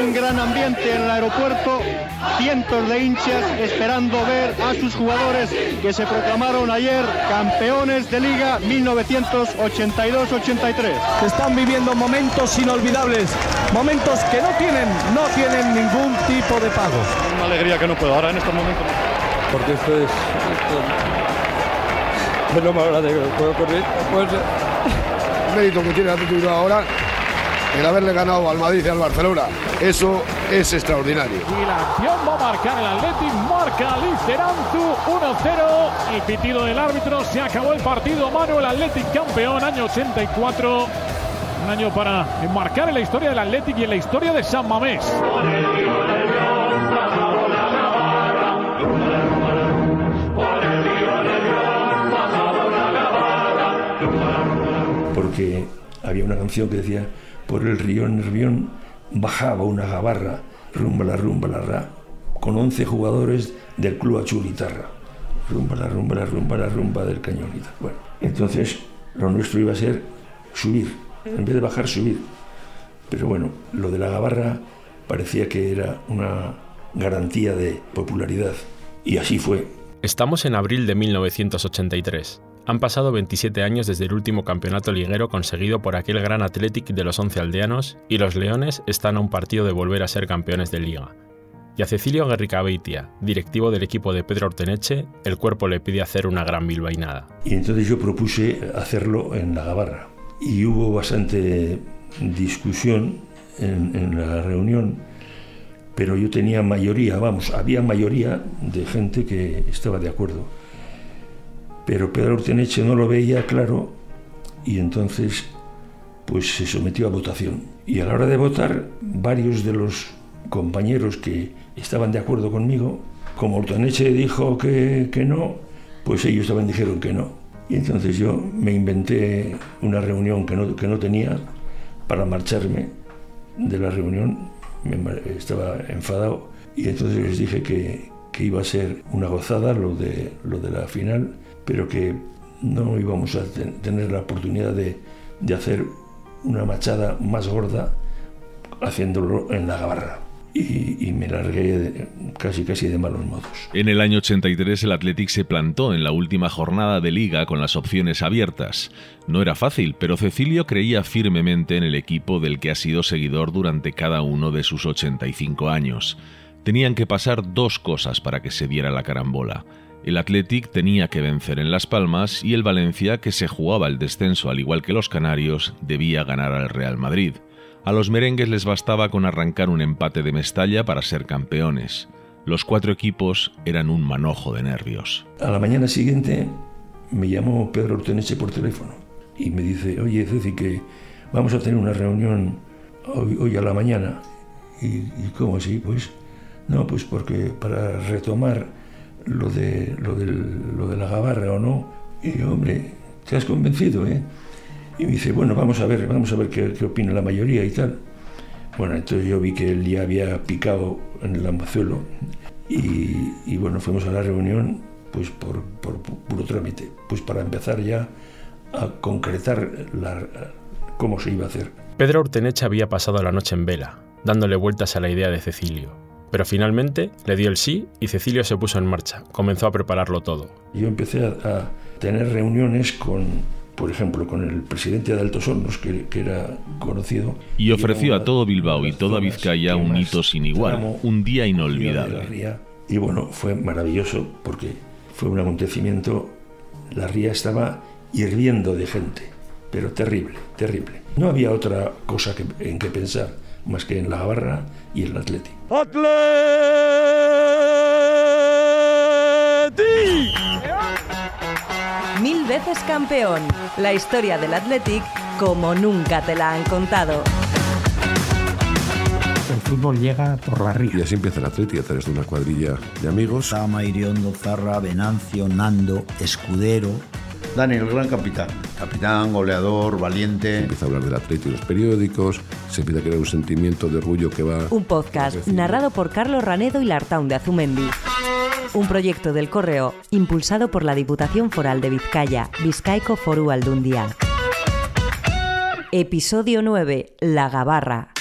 Un gran ambiente en el aeropuerto, cientos de hinchas esperando ver a sus jugadores que se proclamaron ayer campeones de Liga 1982-83. Se están viviendo momentos inolvidables, momentos que no tienen, no tienen ningún tipo de pago. Una alegría que no puedo ahora en estos momentos. Porque esto es, esto es lo más grande que puedo ocurrir. Puede ser. El mérito que tiene el Atlético ahora el haberle ganado al Madrid y al Barcelona. Eso es extraordinario. Y la acción va a marcar el Athletic, marca Liceranzu 1-0. El pitido del árbitro, se acabó el partido. Manuel Athletic campeón, año 84. Un año para marcar en la historia del Athletic y en la historia de San Mamés. Porque había una canción que decía por el río Nervión bajaba una gabarra rumba la rumba la ra con 11 jugadores del club Achuritarra rumba la rumba la rumba la rumba del cañonita bueno entonces lo nuestro iba a ser subir en vez de bajar subir. Pero bueno lo de la gabarra parecía que era una garantía de popularidad y así fue. Estamos en abril de 1983. Han pasado 27 años desde el último campeonato liguero conseguido por aquel gran Athletic de los 11 aldeanos y los Leones están a un partido de volver a ser campeones de liga. Y a Cecilio Guerricabeitia, directivo del equipo de Pedro Orteneche, el cuerpo le pide hacer una gran bilbainada. Y entonces yo propuse hacerlo en la Gabarra. Y hubo bastante discusión en, en la reunión, pero yo tenía mayoría, vamos, había mayoría de gente que estaba de acuerdo. Pero Pedro Orteneche no lo veía claro y entonces pues se sometió a votación. Y a la hora de votar, varios de los compañeros que estaban de acuerdo conmigo, como Orteneche dijo que, que no, pues ellos también dijeron que no. Y entonces yo me inventé una reunión que no, que no tenía para marcharme de la reunión. Estaba enfadado y entonces les dije que, que iba a ser una gozada lo de, lo de la final, pero que no íbamos a ten- tener la oportunidad de, de hacer una machada más gorda haciéndolo en la gabarra. Y, me largué casi casi de malos modos. En el año 83 el Athletic se plantó en la última jornada de liga con las opciones abiertas. No era fácil, pero Cecilio creía firmemente en el equipo del que ha sido seguidor durante cada uno de sus 85 años. Tenían que pasar dos cosas para que se diera la carambola. El Athletic tenía que vencer en Las Palmas y el Valencia, que se jugaba el descenso al igual que los Canarios, debía ganar al Real Madrid. A los merengues les bastaba con arrancar un empate de Mestalla para ser campeones. Los cuatro equipos eran un manojo de nervios. A la mañana siguiente me llamó Pedro Orteneche por teléfono y me dice, oye Ceci, que vamos a tener una reunión hoy, a la mañana. ¿Y, y cómo así? Pues no, pues porque para retomar lo de, lo, del- lo de la gabarra o no. Y yo, hombre, te has convencido, ¿eh? Y me dice, bueno, vamos a ver, vamos a ver qué, qué opina la mayoría y tal. Bueno, entonces yo vi que él ya había picado en el amazuelo y, y bueno, fuimos a la reunión pues por, por pu- puro trámite, pues para empezar ya a concretar la, cómo se iba a hacer. Pedro Urtenecha había pasado la noche en vela, dándole vueltas a la idea de Cecilio. Pero finalmente le dio el sí y Cecilio se puso en marcha, comenzó a prepararlo todo. Yo empecé a, a tener reuniones con, por ejemplo, con el presidente de Altos Hornos, que, que era conocido. Y ofreció a todo Bilbao y toda Vizcaya un hito sin igual, tramo un día inolvidable. ría. Y bueno, fue maravilloso porque fue un acontecimiento. La ría estaba hirviendo de gente, pero terrible, terrible. No había otra cosa que- en que pensar más que en la Gabarra y el Atlético. Mil veces campeón. La historia del Athletic como nunca te la han contado. El fútbol llega por la ría. Y así empieza el Atleti a través de una cuadrilla de amigos. Sama, Iriondo, Zarra, Venancio, Nando, Escudero. Dani, el gran capitán. Capitán, goleador, valiente. Empieza a hablar del Atleti en los periódicos, se empieza a crear un sentimiento de orgullo que va... Un podcast narrado por Carlos Ranedo y Lartaun de Azumendi. Un proyecto del Correo impulsado por la Diputación Foral de Vizcaya, Vizcaico Foru Aldundia. Episodio 9. La Gabarra.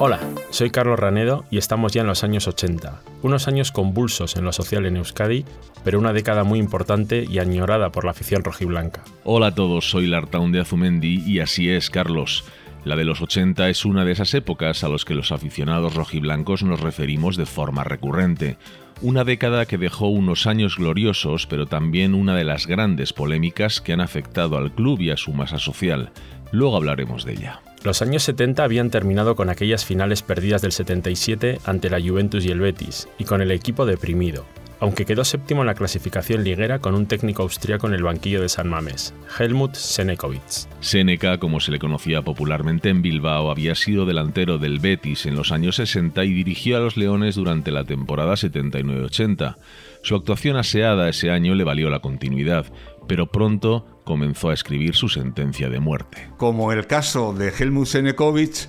Hola, soy Carlos Ranedo y estamos ya en los años 80, unos años convulsos en lo social en Euskadi, pero una década muy importante y añorada por la afición rojiblanca. Hola a todos, soy Lartaun de Azumendi y así es, Carlos. La de los 80 es una de esas épocas a los que los aficionados rojiblancos nos referimos de forma recurrente. Una década que dejó unos años gloriosos, pero también una de las grandes polémicas que han afectado al club y a su masa social. Luego hablaremos de ella. Los años 70 habían terminado con aquellas finales perdidas del 77 ante la Juventus y el Betis, y con el equipo deprimido, aunque quedó séptimo en la clasificación liguera con un técnico austriaco en el banquillo de San Mamés, Helmut Senekovic. Seneca, como se le conocía popularmente en Bilbao, había sido delantero del Betis en los años 60 y dirigió a los Leones durante la temporada 79-80. Su actuación aseada ese año le valió la continuidad, pero pronto comenzó a escribir su sentencia de muerte. Como el caso de Helmut Senekovic,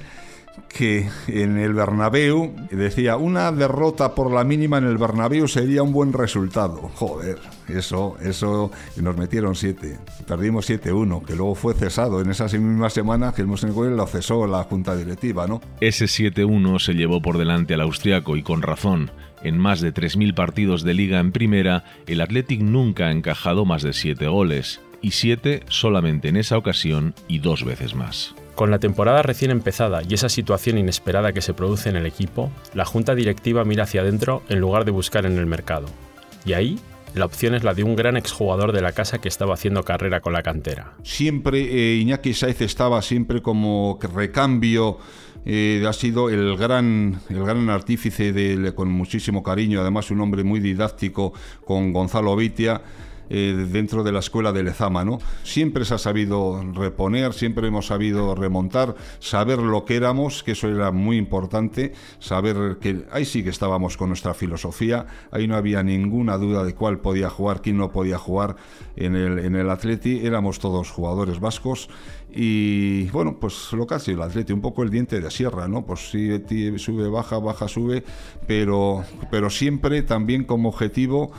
que en el Bernabéu decía una derrota por la mínima en el Bernabéu sería un buen resultado. Joder, eso, eso nos metieron siete. Perdimos 7-1, que luego fue cesado. En esa misma semana que el lo cesó la junta directiva, ¿no? Ese 7-1 se llevó por delante al austriaco y con razón. En más de 3.000 partidos de liga en primera, el Athletic nunca ha encajado más de 7 goles, y 7 solamente en esa ocasión y dos veces más. Con la temporada recién empezada y esa situación inesperada que se produce en el equipo, la junta directiva mira hacia adentro en lugar de buscar en el mercado. Y ahí, la opción es la de un gran exjugador de la casa que estaba haciendo carrera con la cantera. Siempre eh, Iñaki Saiz estaba siempre como recambio eh, ha sido el gran, el gran artífice de, con muchísimo cariño, además un hombre muy didáctico con Gonzalo Vitia eh, dentro de la escuela de Lezama. ¿no? Siempre se ha sabido reponer, siempre hemos sabido remontar, saber lo que éramos, que eso era muy importante, saber que ahí sí que estábamos con nuestra filosofía, ahí no había ninguna duda de cuál podía jugar, quién no podía jugar en el, en el Atleti, éramos todos jugadores vascos y bueno, pues lo que ha sido el Atleti, un poco el diente de sierra, ¿no? Pues sí, sube, baja, baja, sube, pero, pero siempre también como objetivo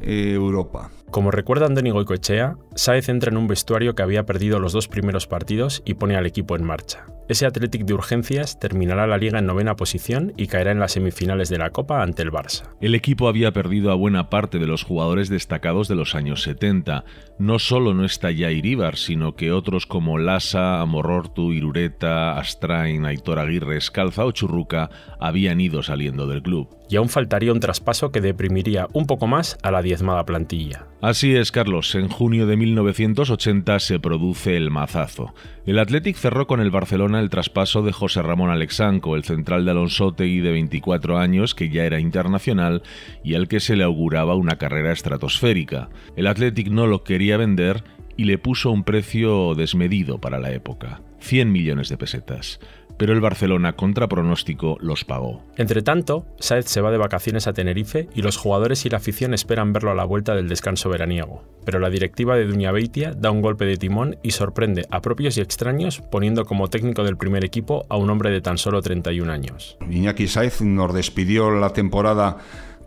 Europa. Como recuerda Andoni Goicoechea, Saez entra en un vestuario que había perdido los dos primeros partidos y pone al equipo en marcha. Ese Athletic de urgencias terminará la liga en novena posición y caerá en las semifinales de la Copa ante el Barça. El equipo había perdido a buena parte de los jugadores destacados de los años 70. No solo no está ya Iríbar, sino que otros como Lassa, Amorortu, Irureta, Astrain, Aitor Aguirre, Escalza o Churruca habían ido saliendo del club. Aún faltaría un traspaso que deprimiría un poco más a la diezmada plantilla. Así es, Carlos. En junio de 1980 se produce el mazazo. El Athletic cerró con el Barcelona el traspaso de José Ramón Alexanco, el central de Alonsotegui de 24 años que ya era internacional y al que se le auguraba una carrera estratosférica. El Athletic no lo quería vender y le puso un precio desmedido para la época, 100 millones de pesetas pero el Barcelona contra pronóstico los pagó. Entre tanto, Saez se va de vacaciones a Tenerife y los jugadores y la afición esperan verlo a la vuelta del descanso veraniego. Pero la directiva de Duña Beitia da un golpe de timón y sorprende a propios y extraños poniendo como técnico del primer equipo a un hombre de tan solo 31 años. Iñaki Saez nos despidió la temporada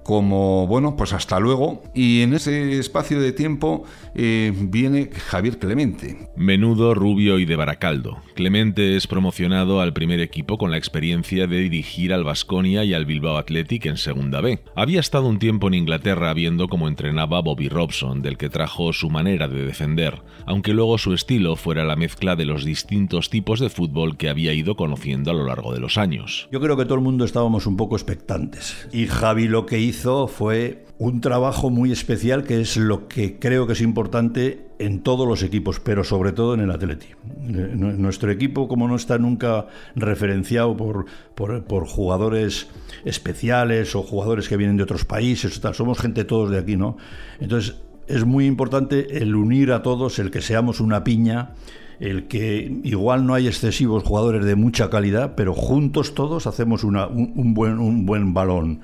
como, bueno, pues hasta luego. Y en ese espacio de tiempo eh, viene Javier Clemente. Menudo, rubio y de Baracaldo. Clemente es promocionado al primer equipo con la experiencia de dirigir al Vasconia y al Bilbao Athletic en Segunda B. Había estado un tiempo en Inglaterra viendo cómo entrenaba Bobby Robson, del que trajo su manera de defender, aunque luego su estilo fuera la mezcla de los distintos tipos de fútbol que había ido conociendo a lo largo de los años. Yo creo que todo el mundo estábamos un poco expectantes. Y Javi lo que hizo fue un trabajo muy especial que es lo que creo que es importante en todos los equipos, pero sobre todo en el Atleti. Nuestro equipo, como no está nunca referenciado por, por, jugadores especiales o jugadores que vienen de otros países, tal, somos gente todos de aquí, ¿no? Entonces es muy importante el unir a todos, el que seamos una piña el que igual no hay excesivos jugadores de mucha calidad, pero juntos todos hacemos una, un, buen, un buen balón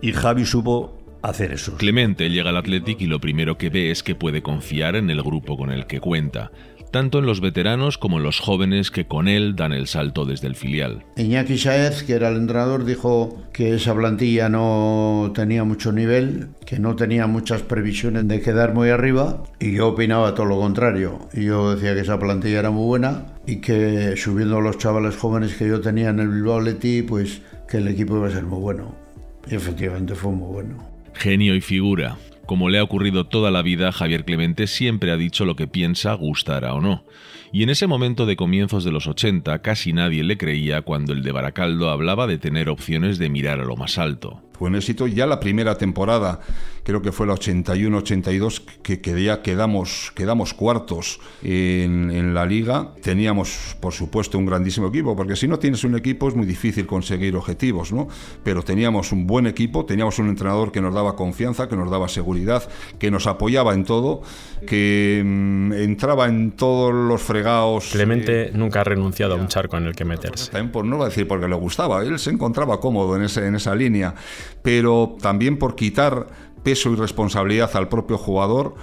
y Javi supo hacer eso. Clemente llega al Athletic y lo primero que ve es que puede confiar en el grupo con el que cuenta. tanto en los veteranos como en los jóvenes que con él dan el salto desde el filial. Iñaki Saez, que era el entrenador, dijo que esa plantilla no tenía mucho nivel, que no tenía muchas previsiones de quedar muy arriba, y yo opinaba todo lo contrario. Yo decía que esa plantilla era muy buena y que subiendo a los chavales jóvenes que yo tenía en el Bilbao Leti, pues que el equipo iba a ser muy bueno. Y efectivamente fue muy bueno. Genio y figura. Como le ha ocurrido toda la vida, Javier Clemente siempre ha dicho lo que piensa, gustará o no. Y en ese momento de comienzos de los 80 casi nadie le creía cuando el de Baracaldo hablaba de tener opciones de mirar a lo más alto. Fue un éxito ya la primera temporada, creo que fue la 81-82, que, que ya quedamos, quedamos cuartos en, en, la liga. Teníamos, por supuesto, un grandísimo equipo, porque si no tienes un equipo es muy difícil conseguir objetivos, ¿no? Pero teníamos un buen equipo, teníamos un entrenador que nos daba confianza, que nos daba seguridad, que nos apoyaba en todo, que mmm, entraba en todos los fregados. Clemente eh, nunca ha renunciado a un charco en el que meterse. También por no va a decir porque le gustaba, él se encontraba cómodo en, ese, en esa línea pero también por quitar peso y responsabilidad al propio jugador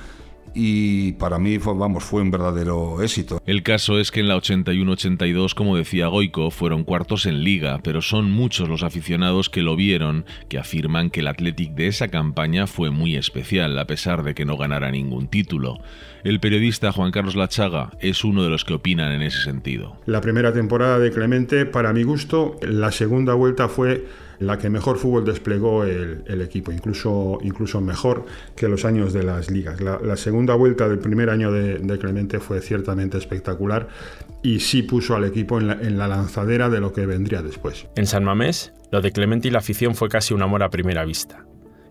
y para mí fue, vamos, fue un verdadero éxito. El caso es que en la 81-82, como decía Goico, fueron cuartos en liga, pero son muchos los aficionados que lo vieron, que afirman que el Athletic de esa campaña fue muy especial, a pesar de que no ganara ningún título. El periodista Juan Carlos Lachaga es uno de los que opinan en ese sentido. La primera temporada de Clemente, para mi gusto, la segunda vuelta fue la que mejor fútbol desplegó el, equipo, incluso, incluso mejor que los años de las ligas. La, segunda vuelta del primer año de, de, Clemente fue ciertamente espectacular y sí puso al equipo en la, en la lanzadera de lo que vendría después. En San Mamés, lo de Clemente y la afición fue casi un amor a primera vista.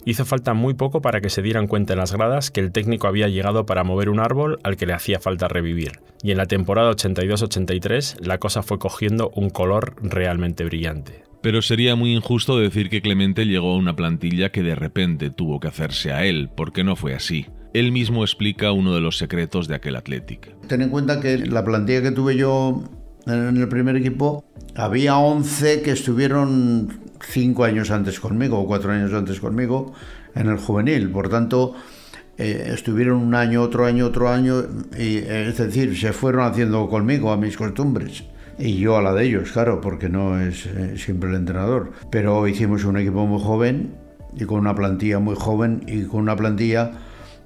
Hizo falta muy poco para que se dieran cuenta en las gradas que el técnico había llegado para mover un árbol al que le hacía falta revivir. Y en la temporada 82-83 la cosa fue cogiendo un color realmente brillante. Pero sería muy injusto decir que Clemente llegó a una plantilla que de repente tuvo que hacerse a él, porque no fue así. Él mismo explica uno de los secretos de aquel Athletic. Ten en cuenta que la plantilla que tuve yo en el primer equipo, había 11 que estuvieron 5 años antes conmigo o 4 años antes conmigo en el juvenil. Por tanto, eh, estuvieron un año, otro año, otro año, y, es decir, se fueron haciendo conmigo a mis costumbres y yo a la de ellos, claro, porque no es eh, siempre el entrenador. Pero hicimos un equipo muy joven y con una plantilla muy joven y con una plantilla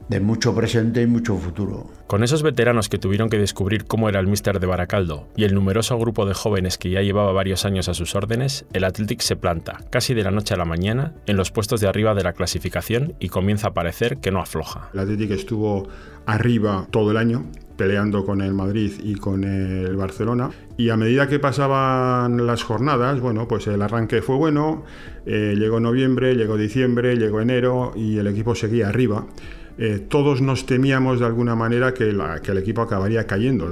de mucho presente y mucho futuro. Con esos veteranos que tuvieron que descubrir cómo era el míster de Baracaldo y el numeroso grupo de jóvenes que ya llevaba varios años a sus órdenes, el Athletic se planta, casi de la noche a la mañana, en los puestos de arriba de la clasificación y comienza a parecer que no afloja. El Athletic estuvo arriba todo el año, peleando con el Madrid y con el Barcelona. Y a medida que pasaban las jornadas, bueno, pues el arranque fue bueno, eh, llegó noviembre, llegó diciembre, llegó enero y el equipo seguía arriba. Eh, todos nos temíamos de alguna manera que, el equipo acabaría cayendo,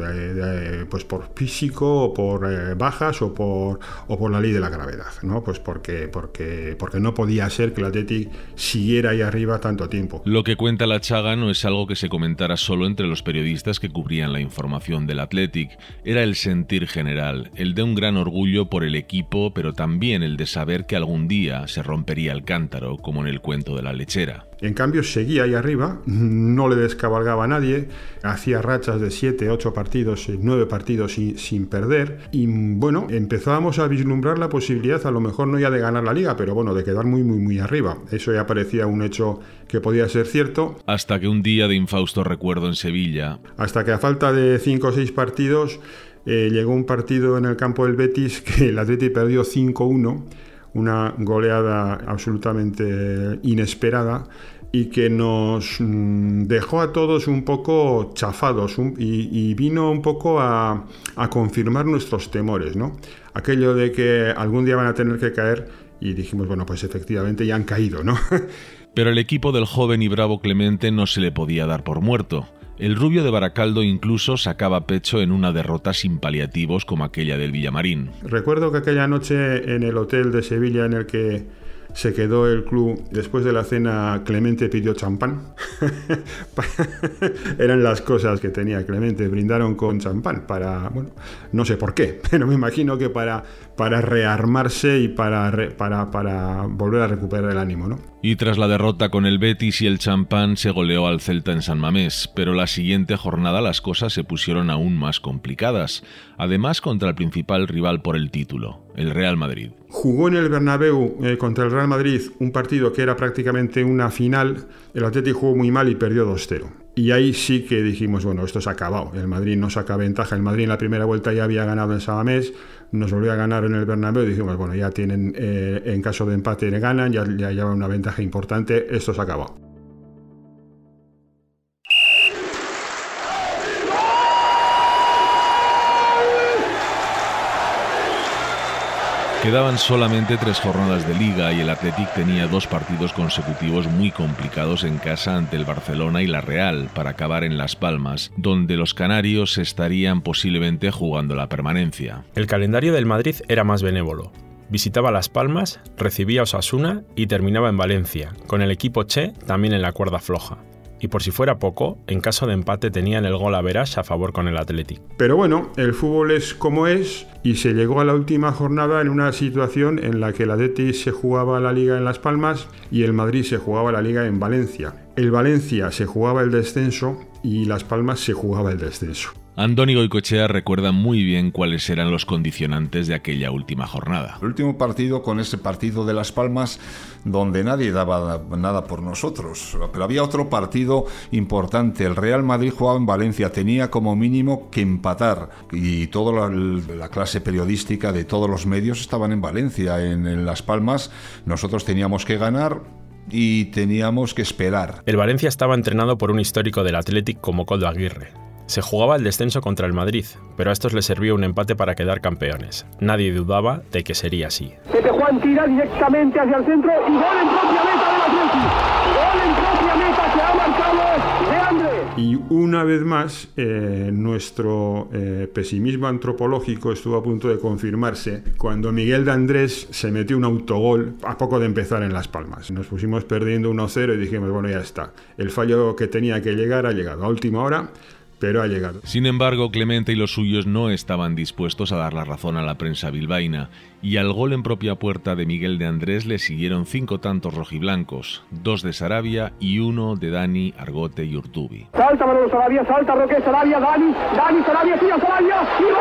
pues por físico o por eh, bajas o por, o por la ley de la gravedad, ¿no? Pues porque, porque, porque no podía ser que el Athletic siguiera ahí arriba tanto tiempo. Lo que cuenta la Chaga no es algo que se comentara solo entre los periodistas que cubrían la información del Athletic, era el sentir general, el de un gran orgullo por el equipo, pero también el de saber que algún día se rompería el cántaro, como en el cuento de la lechera. En cambio, seguía ahí arriba, no le descabalgaba a nadie, hacía rachas de 7, 8 partidos, 9 partidos sin, sin, perder. Y bueno, empezábamos a vislumbrar la posibilidad, a lo mejor no ya de ganar la liga, pero bueno, de quedar muy, muy, muy arriba. Eso ya parecía un hecho que podía ser cierto. Hasta que un día de infausto recuerdo en Sevilla. Hasta que a falta de 5 o 6 partidos, eh, llegó un partido en el campo del Betis que el Atleti perdió 5-1 una goleada absolutamente inesperada y que nos dejó a todos un poco chafados y, vino un poco a, a, confirmar nuestros temores, ¿no? Aquello de que algún día van a tener que caer y dijimos, bueno, pues efectivamente ya han caído, ¿no? Pero el equipo del joven y bravo Clemente no se le podía dar por muerto. El rubio de Baracaldo incluso sacaba pecho en una derrota sin paliativos como aquella del Villamarín. Recuerdo que aquella noche en el hotel de Sevilla en el que se quedó el club. Después de la cena, Clemente pidió champán. Eran las cosas que tenía Clemente. Brindaron con champán para, bueno, no sé por qué, pero me imagino que para, para rearmarse y para, para, para volver a recuperar el ánimo, ¿no? Y tras la derrota con el Betis y el champán se goleó al Celta en San Mamés, pero la siguiente jornada las cosas se pusieron aún más complicadas, además contra el principal rival por el título, el Real Madrid. Jugó en el Bernabéu eh, contra el Real Madrid un partido que era prácticamente una final, el Atlético jugó muy mal y perdió 2-0. Y ahí sí que dijimos, bueno, esto se ha acabado. El Madrid no saca ventaja. El Madrid en la primera vuelta ya había ganado en Sabamés, nos volvió a ganar en el Bernabéu dijimos, bueno, ya tienen, eh, en caso de empate ganan, ya, ya llevan una ventaja importante, esto se ha acabado. Quedaban solamente tres jornadas de liga y el Athletic tenía dos partidos consecutivos muy complicados en casa ante el Barcelona y la Real para acabar en Las Palmas, donde los canarios estarían posiblemente jugando la permanencia. El calendario del Madrid era más benévolo. Visitaba Las Palmas, recibía Osasuna y terminaba en Valencia, con el equipo Che también en la cuerda floja y por si fuera poco, en caso de empate tenían el gol a Veras a favor con el Athletic. Pero bueno, el fútbol es como es y se llegó a la última jornada en una situación en la que el Athletic se jugaba la liga en Las Palmas y el Madrid se jugaba la liga en Valencia. El Valencia se jugaba el descenso y Las Palmas se jugaba el descenso. Andoni Goicochea recuerda muy bien cuáles eran los condicionantes de aquella última jornada. El último partido con ese partido de Las Palmas donde nadie daba nada por nosotros, pero había otro partido importante. El Real Madrid jugaba en Valencia, tenía como mínimo que empatar y toda la, clase periodística de todos los medios estaban en Valencia, en, en Las Palmas. Nosotros teníamos que ganar y teníamos que esperar. El Valencia estaba entrenado por un histórico del Athletic como Coldo Aguirre. Se jugaba el descenso contra el Madrid, pero a estos les servía un empate para quedar campeones. Nadie dudaba de que sería así. Pepe Juan tira directamente hacia el centro y gol en propia meta del Atlético. Gol en propia meta que ha marcado de André. Y una vez más, eh, nuestro eh, pesimismo antropológico estuvo a punto de confirmarse cuando Miguel de Andrés se metió un autogol a poco de empezar en Las Palmas. Nos pusimos perdiendo 1-0 y dijimos, bueno, ya está. El fallo que tenía que llegar ha llegado a última hora pero ha llegado. Sin embargo, Clemente y los suyos no estaban dispuestos a dar la razón a la prensa bilbaína, y al gol en propia puerta de Miguel de Andrés le siguieron cinco tantos rojiblancos, dos de Sarabia y uno de Dani, Argote y Urtubi. Salta Manolo Sarabia, salta Roque Sarabia, Dani, Dani Sarabia, tira Sarabia, y gol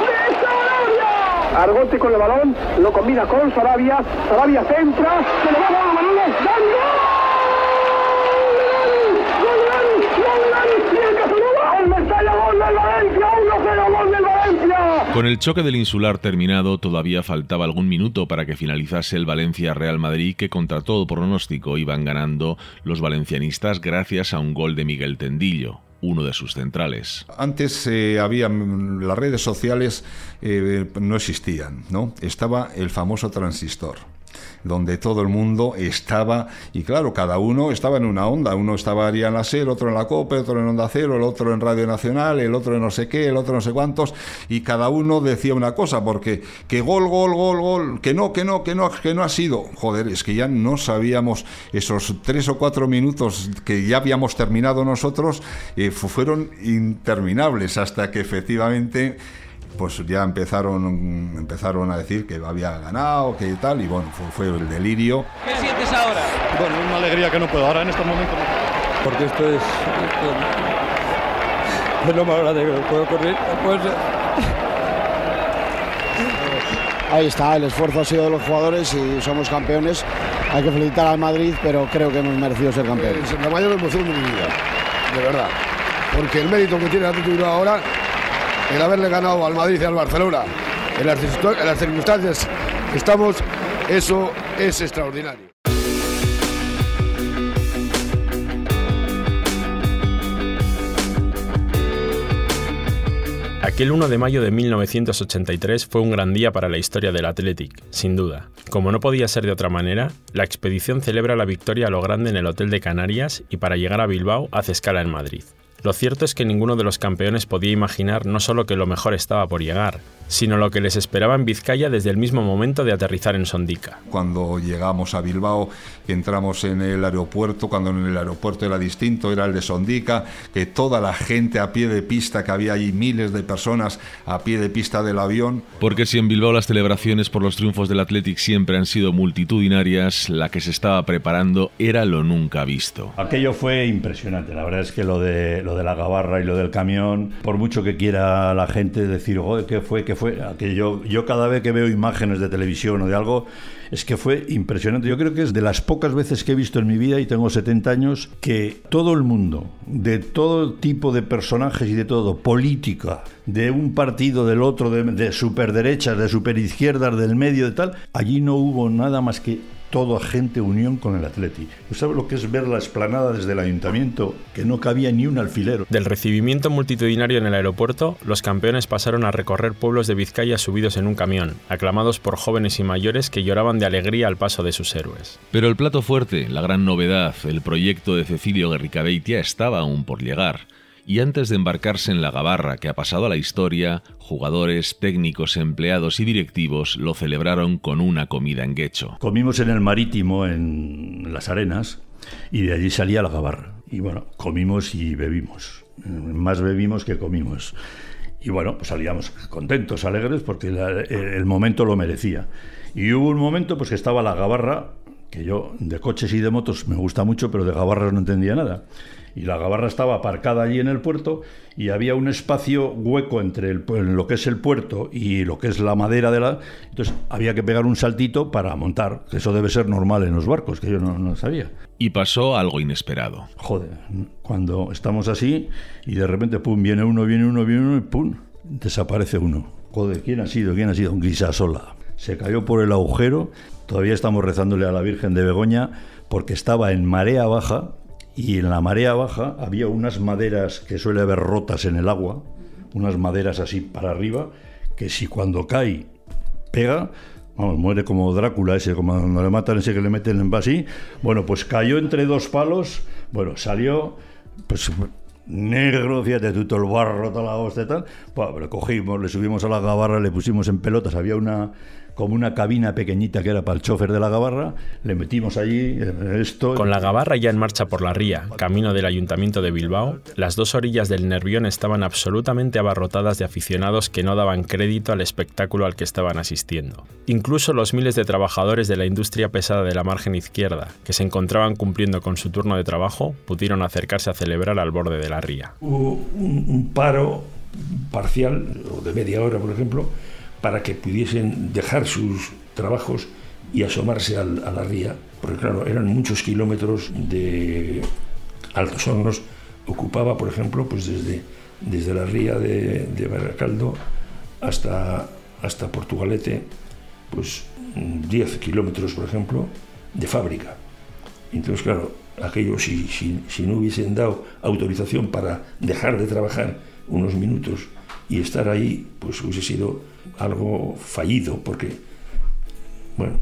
de Sarabia. Argote con el balón, lo combina con Sarabia, Sarabia centra, se le va a Manolo, Dani, ¡gol! Con el choque del insular terminado, todavía faltaba algún minuto para que finalizase el Valencia-Real Madrid, que contra todo pronóstico iban ganando los valencianistas gracias a un gol de Miguel Tendillo uno de sus centrales. Antes eh, había mm, las redes sociales eh, no existían, ¿no? Estaba el famoso transistor donde todo el mundo estaba, y claro, cada uno estaba en una onda, uno estaba en la SER, otro en la COPE, otro en Onda Cero, el otro en Radio Nacional, el otro en no sé qué, el otro no sé cuántos, y cada uno decía una cosa, porque que gol, gol, gol, gol, que no, que no, que no, que no ha sido, joder, es que ya no sabíamos esos tres o cuatro minutos que ya habíamos terminado nosotros, eh, fueron interminables hasta que efectivamente pues ya empezaron, empezaron a decir que había ganado, que tal, y bueno, fue, el delirio. ¿Qué sientes ahora? Bueno, una alegría que no puedo ahora en estos momentos. Porque esto es, es lo más grande que puede ocurrir. Pues, Ahí está, el esfuerzo ha sido de los jugadores y somos campeones. Hay que felicitar al Madrid, pero creo que hemos merecido ser campeones. Es la mayor emoción de mi vida, de verdad. Porque el mérito que tiene el Atlético ahora el haberle ganado al Madrid y al Barcelona en las, circunstancias que estamos, eso es extraordinario. Aquel 1 de mayo de 1983 fue un gran día para la historia del Athletic, sin duda. Como no podía ser de otra manera, la expedición celebra la victoria a lo grande en el Hotel de Canarias y para llegar a Bilbao hace escala en Madrid. Lo cierto es que ninguno de los campeones podía imaginar no solo que lo mejor estaba por llegar, sino lo que les esperaba en Vizcaya desde el mismo momento de aterrizar en Sondica. Cuando llegamos a Bilbao, entramos en el aeropuerto, cuando en el aeropuerto era distinto, era el de Sondica, que toda la gente a pie de pista, que había allí miles de personas a pie de pista del avión. Porque si en Bilbao las celebraciones por los triunfos del Athletic siempre han sido multitudinarias, la que se estaba preparando era lo nunca visto. Aquello fue impresionante, la verdad es que lo de, lo de la gabarra y lo del camión, por mucho que quiera la gente decir, joder, ¿qué fue? ¿Qué fue? Aquello, yo cada vez que veo imágenes de televisión o de algo, es que fue impresionante. Yo creo que es de las pocas veces que he visto en mi vida, y tengo 70 años, que todo el mundo, de todo tipo de personajes y de todo, política, de un partido, del otro, de, de superderechas, de superizquierdas, del medio, de tal, allí no hubo nada más que toda gente unión con el Atleti. ¿Sabes lo que es ver la esplanada desde el ayuntamiento? Que no cabía ni un alfilero. Del recibimiento multitudinario en el aeropuerto, los campeones pasaron a recorrer pueblos de Vizcaya subidos en un camión, aclamados por jóvenes y mayores que lloraban de alegría al paso de sus héroes. Pero el plato fuerte, la gran novedad, el proyecto de Cecilio Guerricabeitia estaba aún por llegar y antes de embarcarse en la gabarra que ha pasado a la historia, jugadores, técnicos, empleados y directivos lo celebraron con una comida en Guecho. Comimos en el marítimo, en las arenas, y de allí salía la gabarra. Y bueno, comimos y bebimos. Más bebimos que comimos. Y bueno, pues salíamos contentos, alegres, porque la, el momento lo merecía. Y hubo un momento pues que estaba la gabarra, que yo de coches y de motos me gusta mucho, pero de gabarras no entendía nada y la gabarra estaba aparcada allí en el puerto y había un espacio hueco entre el, lo que es el puerto y lo que es la madera de la... Entonces había que pegar un saltito para montar, que eso debe ser normal en los barcos, que yo no, no sabía. Y pasó algo inesperado. Joder, cuando estamos así y de repente, pum, viene uno, viene uno, viene uno y pum, desaparece uno. Joder, ¿quién ha sido? ¿Quién ha sido? Un guisasola. Se cayó por el agujero. Todavía estamos rezándole a la Virgen de Begoña porque estaba en marea baja, y en la marea baja había unas maderas que suele haber rotas en el agua, unas maderas así para arriba, que si cuando cae pega, vamos, muere como Drácula ese, como cuando le matan ese que le meten en así, bueno, pues cayó entre dos palos, bueno, salió, pues negro, fíjate tú, todo el barro, toda la hostia y tal, le cogimos, le subimos a la gabarra, le pusimos en pelotas, había una como una cabina pequeñita que era para el chofer de la gabarra, le metimos allí eh, esto. Con la gabarra ya en marcha por la ría, camino del ayuntamiento de Bilbao, las dos orillas del Nervión estaban absolutamente abarrotadas de aficionados que no daban crédito al espectáculo al que estaban asistiendo. Incluso los miles de trabajadores de la industria pesada de la margen izquierda, que se encontraban cumpliendo con su turno de trabajo, pudieron acercarse a celebrar al borde de la ría. Hubo un, un paro parcial, o de media hora, por ejemplo, para que pudiesen dejar sus trabajos y asomarse a la ría, porque claro, eran muchos kilómetros de Altos Hornos, ocupaba, por ejemplo, pues desde, desde la ría de, de Baracaldo hasta, hasta Portugalete, pues 10 kilómetros, por ejemplo, de fábrica. Entonces, claro, aquello, si, si, si no hubiesen dado autorización para dejar de trabajar unos minutos y estar ahí, pues hubiese sido algo fallido, porque, bueno,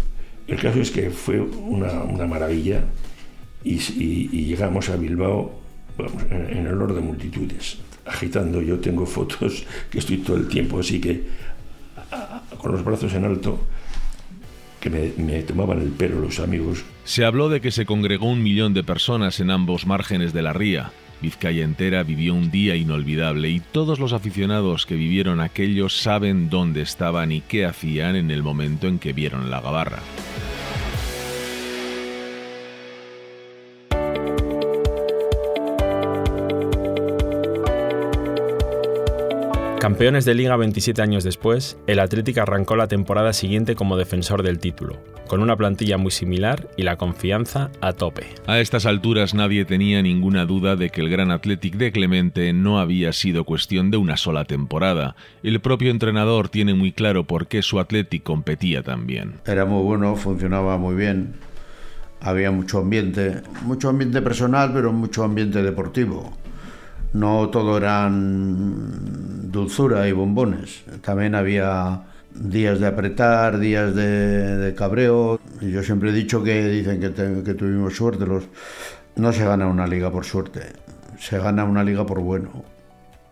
el caso es que fue una, una maravilla y, y, llegamos a Bilbao vamos, en, en, olor de multitudes, agitando. Yo tengo fotos que estoy todo el tiempo así que con los brazos en alto que me, me, tomaban el pelo los amigos. Se habló de que se congregó un millón de personas en ambos márgenes de la ría. Vizcaya entera vivió un día inolvidable y todos los aficionados que vivieron aquello saben dónde estaban y qué hacían en el momento en que vieron la gabarra. Campeones de liga 27 años después, el Atlético arrancó la temporada siguiente como defensor del título, con una plantilla muy similar y la confianza a tope. A estas alturas nadie tenía ninguna duda de que el gran Athletic de Clemente no había sido cuestión de una sola temporada. El propio entrenador tiene muy claro por qué su Athletic competía tan bien. Era muy bueno, funcionaba muy bien. Había mucho ambiente, mucho ambiente personal, pero mucho ambiente deportivo no todo eran dulzura y bombones. También había días de apretar, días de, cabreo. Yo siempre he dicho que dicen que, que, tuvimos suerte. Los, no se gana una liga por suerte, se gana una liga por bueno.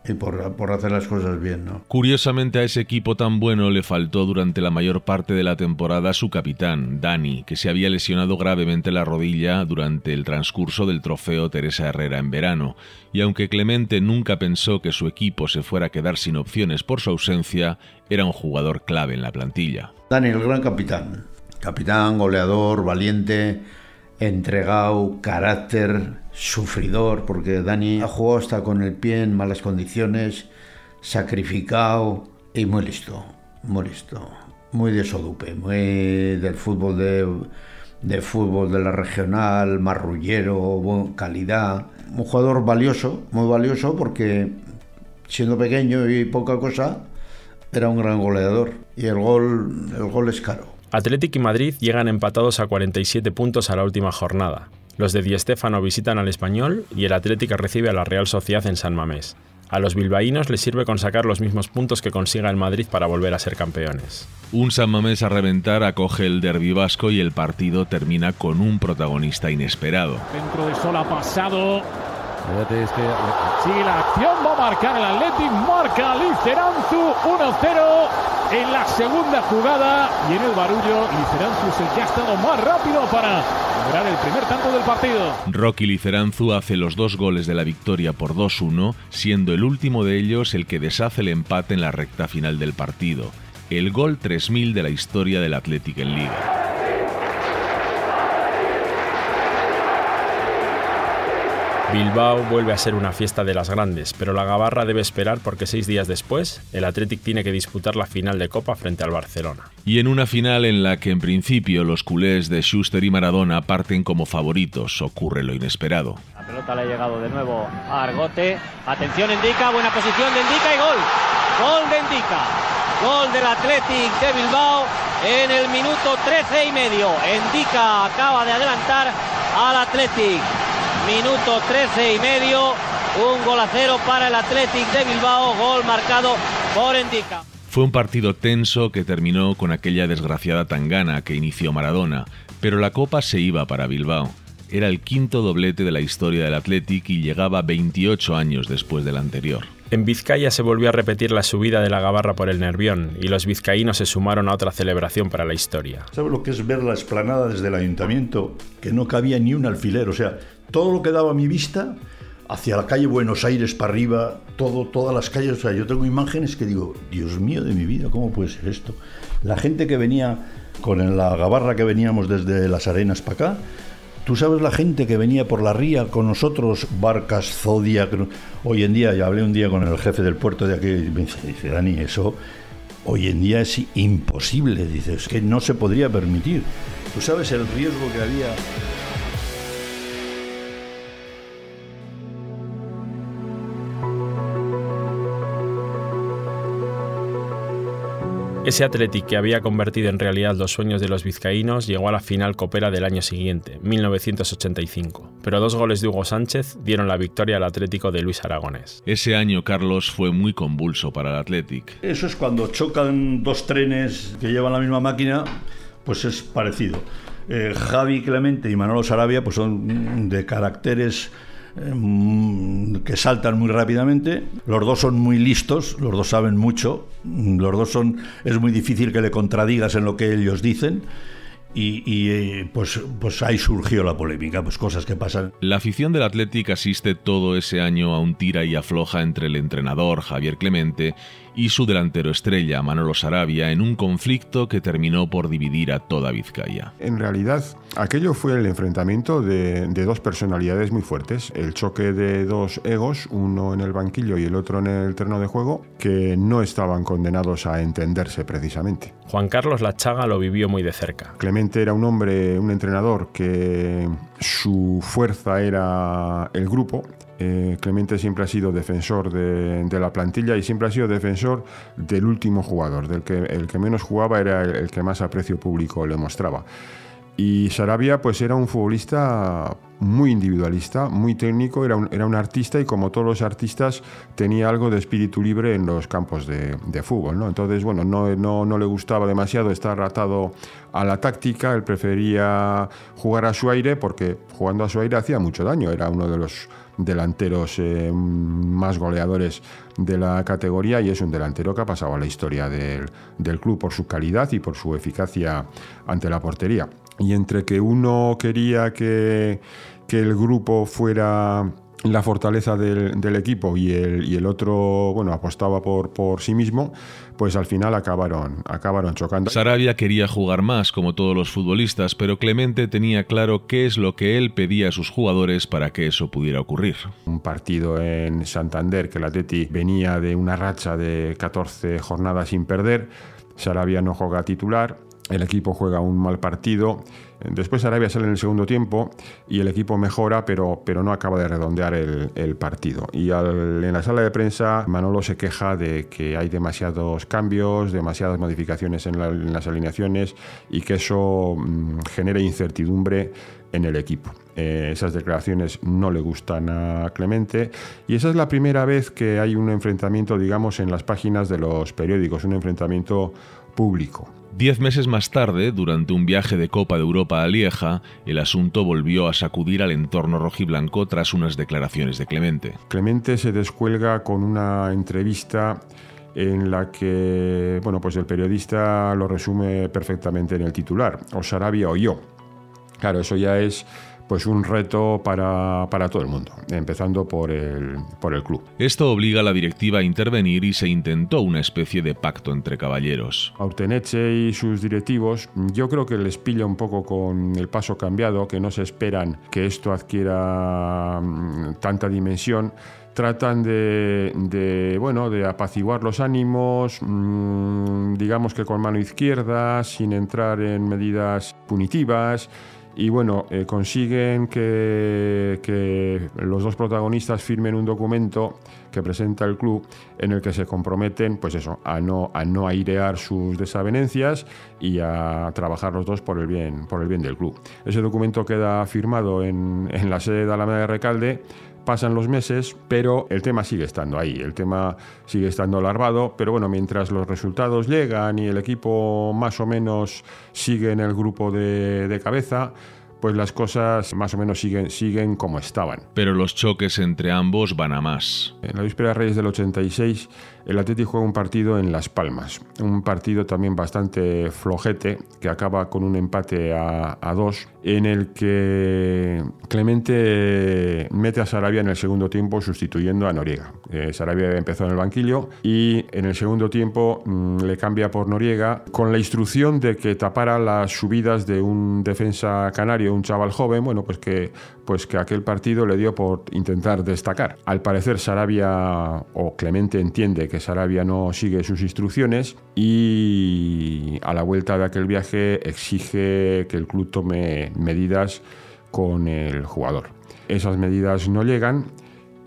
Y por, por, hacer las cosas bien. ¿no? Curiosamente a ese equipo tan bueno le faltó durante la mayor parte de la temporada su capitán, Dani, que se había lesionado gravemente la rodilla durante el transcurso del trofeo Teresa Herrera en verano, y aunque Clemente nunca pensó que su equipo se fuera a quedar sin opciones por su ausencia, era un jugador clave en la plantilla. Dani, el gran capitán. Capitán, goleador, valiente, entregado, carácter, sufridor, porque Dani ha jugado hasta con el pie en malas condiciones, sacrificado y muy listo, muy listo, muy de Sodupe, muy del fútbol de, de fútbol de la regional, marrullero, calidad, un jugador valioso, muy valioso porque siendo pequeño y poca cosa era un gran goleador. Y el gol el gol es caro. Athletic y Madrid llegan empatados a 47 puntos a la última jornada. Los de Di Stéfano visitan al Español y el Atlético recibe a la Real Sociedad en San Mamés. A los bilbaínos les sirve con sacar los mismos puntos que consiga el Madrid para volver a ser campeones. Un San Mamés a reventar acoge el derbi vasco y el partido termina con un protagonista inesperado. Dentro de Pasado. Sigue la acción, va a marcar el Athletic, marca Liceranzu 1-0 en la segunda jugada y en el barullo Liceranzu es el que ha estado más rápido para lograr el primer tanto del partido. Rocky Liceranzu hace los dos goles de la victoria por 2-1, siendo el último de ellos el que deshace el empate en la recta final del partido. El gol 3000 de la historia del Athletic en Liga. Bilbao vuelve a ser una fiesta de las grandes, pero la Gabarra debe esperar porque seis días después el Athletic tiene que disputar la final de Copa frente al Barcelona. Y en una final en la que en principio los culés de Schuster y Maradona parten como favoritos, ocurre lo inesperado. La pelota le ha llegado de nuevo a Argote. Atención, Indica, buena posición de Indica y gol. Gol de Indica. Gol del Athletic de Bilbao en el minuto 13 y medio. Indica acaba de adelantar al Athletic. Minuto 13 y medio. Un gol a cero para el Athletic de Bilbao. Gol marcado por Indica. Fue un partido tenso que terminó con aquella desgraciada tangana que inició Maradona, pero la copa se iba para Bilbao. Era el quinto doblete de la historia del Athletic y llegaba 28 años después del anterior. En Vizcaya se volvió a repetir la subida de la Gabarra por el Nervión y los vizcaínos se sumaron a otra celebración para la historia. ¿Sabes lo que es ver la esplanada desde el ayuntamiento? Que no cabía ni un alfiler, o sea, todo lo que daba a mi vista hacia la calle Buenos Aires para arriba, todo, todas las calles, o sea, yo tengo imágenes que digo, Dios mío de mi vida, ¿cómo puede ser esto? La gente que venía con la gabarra que veníamos desde las arenas para acá, Tú sabes la gente que venía por la ría con nosotros, barcas, Zodiac. Hoy en día, ya hablé un día con el jefe del puerto de aquí, y me dice, Dani, eso hoy en día es imposible. Dice, es que no se podría permitir. Tú sabes el riesgo que había Ese Athletic que había convertido en realidad los sueños de los vizcaínos llegó a la final copera del año siguiente, 1985, pero dos goles de Hugo Sánchez dieron la victoria al Atlético de Luis Aragonés. Ese año, Carlos, fue muy convulso para el Athletic. Eso es cuando chocan dos trenes que llevan la misma máquina, pues es parecido. Eh, Javi Clemente y Manolo Sarabia pues son de caracteres que saltan muy rápidamente. Los dos son muy listos, los dos saben mucho, los dos son es muy difícil que le contradigas en lo que ellos dicen. Y, eh, pues, pues ahí surgió la polémica, pues cosas que pasan. La afición del Athletic asiste todo ese año a un tira y afloja entre el entrenador Javier Clemente y su delantero estrella Manolo Sarabia en un conflicto que terminó por dividir a toda Vizcaya. En realidad, aquello fue el enfrentamiento de, dos personalidades muy fuertes, el choque de dos egos, uno en el banquillo y el otro en el terreno de juego, que no estaban condenados a entenderse precisamente. Juan Carlos Lachaga lo vivió muy de cerca. Clemente era un hombre, un entrenador que su fuerza era el grupo eh, Clemente siempre ha sido defensor de, la plantilla y siempre ha sido defensor del último jugador, del que el que menos jugaba era el, que más aprecio público le mostraba. Y Sarabia pues era un futbolista muy individualista, muy técnico, era un, era un artista y como todos los artistas tenía algo de espíritu libre en los campos de, fútbol. ¿no? Entonces, bueno, no, no, no, le gustaba demasiado estar atado a la táctica, él prefería jugar a su aire porque jugando a su aire hacía mucho daño, era uno de los delanteros eh, más goleadores de la categoría y es un delantero que ha pasado a la historia del, del club por su calidad y por su eficacia ante la portería. Y entre que uno quería que, que el grupo fuera la fortaleza del, del equipo y el, y el, otro, bueno, apostaba por, por sí mismo, pues al final acabaron, acabaron chocando. Sarabia quería jugar más, como todos los futbolistas, pero Clemente tenía claro qué es lo que él pedía a sus jugadores para que eso pudiera ocurrir. Un partido en Santander, que el Atleti venía de una racha de 14 jornadas sin perder, Sarabia no juega titular, el equipo juega un mal partido. Después Arabia sale en el segundo tiempo y el equipo mejora, pero, pero no acaba de redondear el, partido. Y al, en la sala de prensa Manolo se queja de que hay demasiados cambios, demasiadas modificaciones en, la, en las alineaciones y que eso mmm, genera incertidumbre en el equipo. Eh, esas declaraciones no le gustan a Clemente y esa es la primera vez que hay un enfrentamiento, digamos, en las páginas de los periódicos, un enfrentamiento público. Diez meses más tarde, durante un viaje de Copa de Europa a Lieja, el asunto volvió a sacudir al entorno rojiblanco tras unas declaraciones de Clemente. Clemente se descuelga con una entrevista en la que, bueno, pues el periodista lo resume perfectamente en el titular, o Sarabia o yo. Claro, eso ya es pues un reto para, para, todo el mundo, empezando por el, por el club. Esto obliga a la directiva a intervenir y se intentó una especie de pacto entre caballeros. Auteneche y sus directivos, yo creo que les pilla un poco con el paso cambiado, que no se esperan que esto adquiera tanta dimensión tratan de, de, bueno, de apaciguar los ánimos, mmm, digamos que con mano izquierda, sin entrar en medidas punitivas y bueno, eh, consiguen que, que, los dos protagonistas firmen un documento que presenta el club en el que se comprometen, pues eso, a no, a no airear sus desavenencias y a trabajar los dos por el bien, por el bien del club. Ese documento queda firmado en, en la sede de Alameda de Recalde, pasan los meses, pero el tema sigue estando ahí, el tema sigue estando larvado, pero bueno, mientras los resultados llegan y el equipo más o menos sigue en el grupo de, de cabeza, pues las cosas más o menos siguen, siguen como estaban. Pero los choques entre ambos van a más. En la víspera de Reyes del 86, el Atlético juega un partido en Las Palmas, un partido también bastante flojete, que acaba con un empate a, dos, en el que Clemente mete a Sarabia en el segundo tiempo sustituyendo a Noriega. Eh, Sarabia empezó en el banquillo y en el segundo tiempo mmm, le cambia por Noriega con la instrucción de que tapara las subidas de un defensa canario, un chaval joven, bueno, pues que, pues que aquel partido le dio por intentar destacar. Al parecer Sarabia o Clemente entiende que Sarabia no sigue sus instrucciones y a la vuelta de aquel viaje exige que el club tome medidas con el jugador. Esas medidas no llegan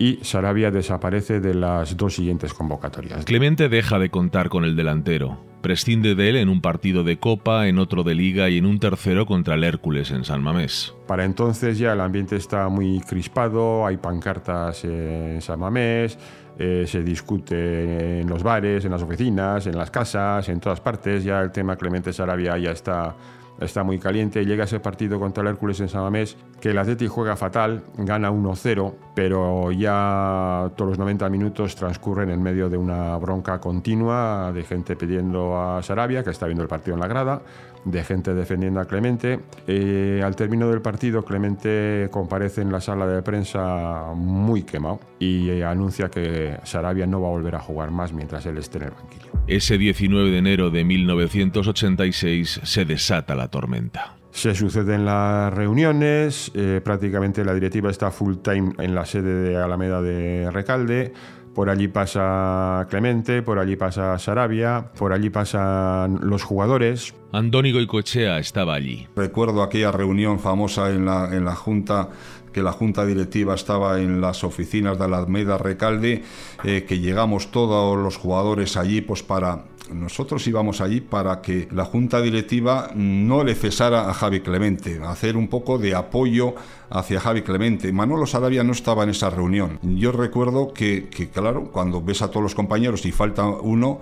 y Sarabia desaparece de las dos siguientes convocatorias. Clemente deja de contar con el delantero. Prescinde de él en un partido de Copa, en otro de Liga y en un tercero contra el Hércules en San Mamés. Para entonces ya el ambiente está muy crispado, hay pancartas en San Mamés, eh, se discute en los bares, en las oficinas, en las casas, en todas partes. Ya el tema Clemente Sarabia ya está está muy caliente. Llega ese partido contra el Hércules en San Mamés, que el Atleti juega fatal, gana 1-0, pero ya todos los 90 minutos transcurren en medio de una bronca continua de gente pidiendo a Sarabia, que está viendo el partido en la grada, de gente defendiendo a Clemente. Eh, al término del partido, Clemente comparece en la sala de prensa muy quemado y eh, anuncia que Sarabia no va a volver a jugar más mientras él esté en el banquillo. Ese 19 de enero de 1986 se desata la tormenta. Se suceden las reuniones, eh, prácticamente la directiva está full time en la sede de Alameda de Recalde. Por allí pasa Clemente, por allí pasa Sarabia, por allí pasan los jugadores. Andónigo Icochea estaba allí. Recuerdo aquella reunión famosa en la, en la Junta que la junta directiva estaba en las oficinas de la Alameda Recalde, eh, que llegamos todos los jugadores allí pues para nosotros íbamos allí para que la junta directiva no le cesara a Javi Clemente, hacer un poco de apoyo hacia Javi Clemente. Manolo Sarabia no estaba en esa reunión. Yo recuerdo que, claro, cuando ves a todos los compañeros y falta uno,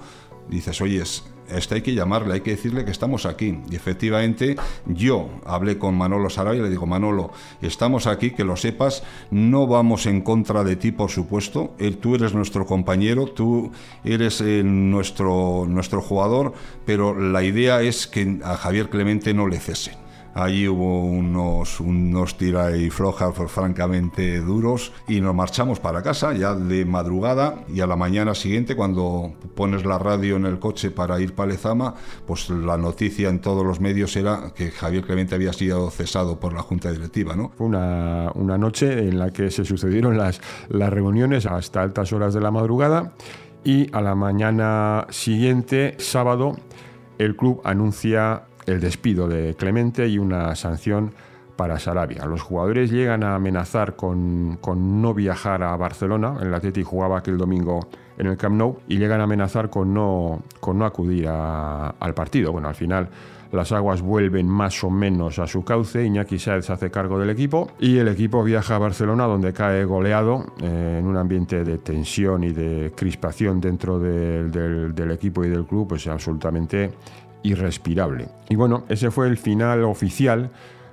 dices, oye, este hay que llamarle, hay que decirle que estamos aquí. Y efectivamente yo hablé con Manolo Sarabia y le digo, Manolo, estamos aquí, que lo sepas, no vamos en contra de ti, por supuesto, tú eres nuestro compañero, tú eres eh, nuestro, nuestro jugador, pero la idea es que a Javier Clemente no le cesen. Allí hubo unos, unos tira y flojas francamente duros y nos marchamos para casa ya de madrugada y a la mañana siguiente cuando pones la radio en el coche para ir para Lezama, pues la noticia en todos los medios era que Javier Clemente había sido cesado por la Junta Directiva. ¿no? Fue una, una noche en la que se sucedieron las, las reuniones hasta altas horas de la madrugada y a la mañana siguiente, sábado, el club anuncia el despido de Clemente y una sanción para Sarabia. Los jugadores llegan a amenazar con, no viajar a Barcelona, el Atleti jugaba aquel domingo en el Camp Nou, y llegan a amenazar con no, con no acudir al partido. Bueno, al final las aguas vuelven más o menos a su cauce, Iñaki Saez se hace cargo del equipo y el equipo viaja a Barcelona donde cae goleado eh, en un ambiente de tensión y de crispación dentro del, del equipo y del club, pues absolutamente irrespirable. Y bueno, ese fue el final oficial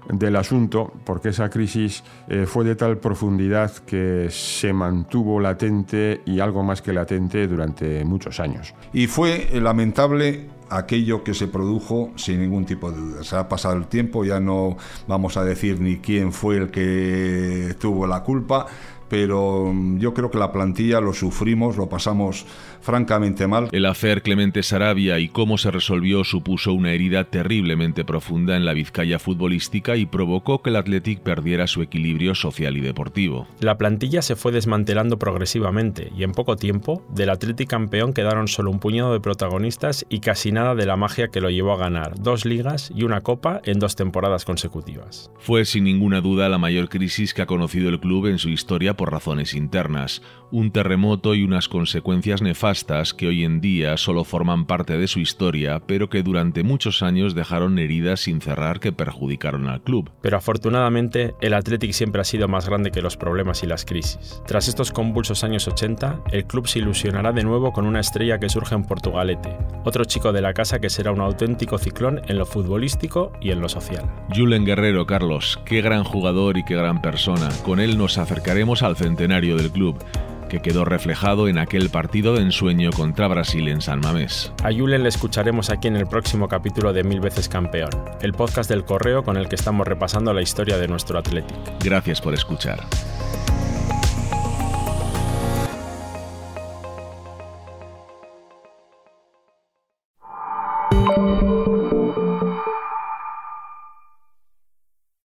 del asunto, porque esa crisis eh, fue de tal profundidad que se mantuvo latente y algo más que latente durante muchos años. Y fue lamentable aquello que se produjo sin ningún tipo de duda. Se ha pasado el tiempo, ya no vamos a decir ni quién fue el que tuvo la culpa, pero mm, yo creo que la plantilla lo sufrimos, lo pasamos francamente mal. El hacer Clemente Sarabia y cómo se resolvió supuso una herida terriblemente profunda en la Vizcaya futbolística y provocó que el Athletic perdiera su equilibrio social y deportivo. La plantilla se fue desmantelando progresivamente y en poco tiempo del Athletic campeón quedaron solo un puñado de protagonistas y casi nada de la magia que lo llevó a ganar dos ligas y una copa en dos temporadas consecutivas. Fue sin ninguna duda la mayor crisis que ha conocido el club en su historia por razones internas, un terremoto y unas consecuencias nefastas que hoy en día solo forman parte de su historia, pero que durante muchos años dejaron heridas sin cerrar que perjudicaron al club. Pero afortunadamente, el Athletic siempre ha sido más grande que los problemas y las crisis. Tras estos convulsos años 80, el club se ilusionará de nuevo con una estrella que surge en Portugalete, otro chico de la casa que será un auténtico ciclón en lo futbolístico y en lo social. Julen Guerrero, Carlos, qué gran jugador y qué gran persona. Con él nos acercaremos al centenario del club que quedó reflejado en aquel partido de ensueño contra Brasil en San Mamés. A Julen le escucharemos aquí en el próximo capítulo de Mil veces campeón, el podcast del correo con el que estamos repasando la historia de nuestro Athletic. Gracias por escuchar.